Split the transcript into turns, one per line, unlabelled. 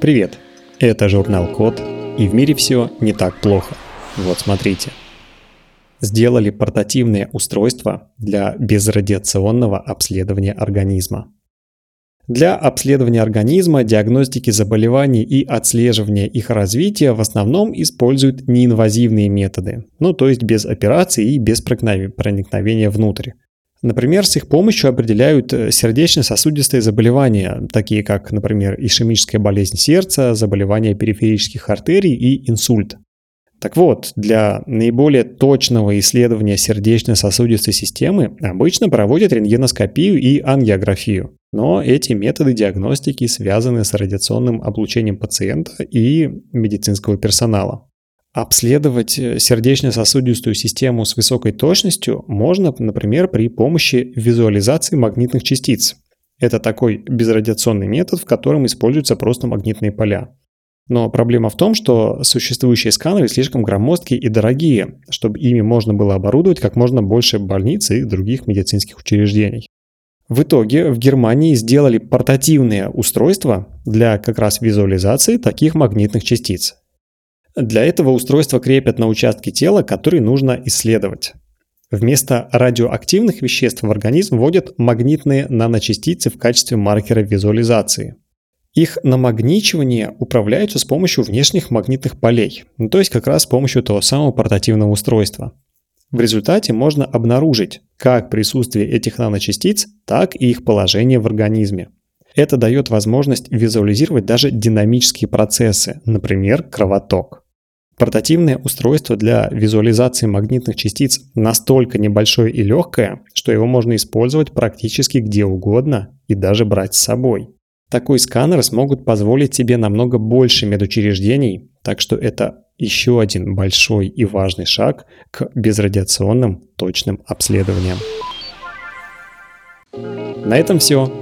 Привет! Это журнал Код, и в мире все не так плохо. Вот смотрите. Сделали портативное устройство для безрадиационного обследования организма. Для обследования организма, диагностики заболеваний и отслеживания их развития в основном используют неинвазивные методы, ну то есть без операций и без проникновения внутрь. Например, с их помощью определяют э, сердечно-сосудистые заболевания, такие как, например, ишемическая болезнь сердца, заболевания периферических артерий и инсульт. Так вот, для наиболее точного исследования сердечно-сосудистой системы обычно проводят рентгеноскопию и ангиографию. Но эти методы диагностики связаны с радиационным облучением пациента и медицинского персонала. Обследовать э, сердечно-сосудистую систему с высокой точностью можно, например, при помощи визуализации магнитных частиц. Это такой безрадиационный метод, в котором используются просто магнитные поля. Но проблема в том, что существующие сканеры слишком громоздкие и дорогие, чтобы ими можно было оборудовать как можно больше больниц и других медицинских учреждений. В итоге в Германии сделали портативные устройства для как раз визуализации таких магнитных частиц. Для этого устройство крепят на участке тела, который нужно исследовать. Вместо радиоактивных веществ в организм вводят магнитные наночастицы в качестве маркера визуализации. Их намагничивание управляется с помощью внешних магнитных полей, ну, то есть как раз с помощью того самого портативного устройства. В результате можно обнаружить как присутствие этих наночастиц, так и их положение в организме. Это дает возможность визуализировать даже динамические процессы, например, кровоток. Портативное устройство для визуализации магнитных частиц настолько небольшое и легкое, что его можно использовать практически где угодно и даже брать с собой. Такой сканер смогут позволить себе намного больше медучреждений, так что это еще один большой и важный шаг к безрадиационным точным обследованиям. На этом все.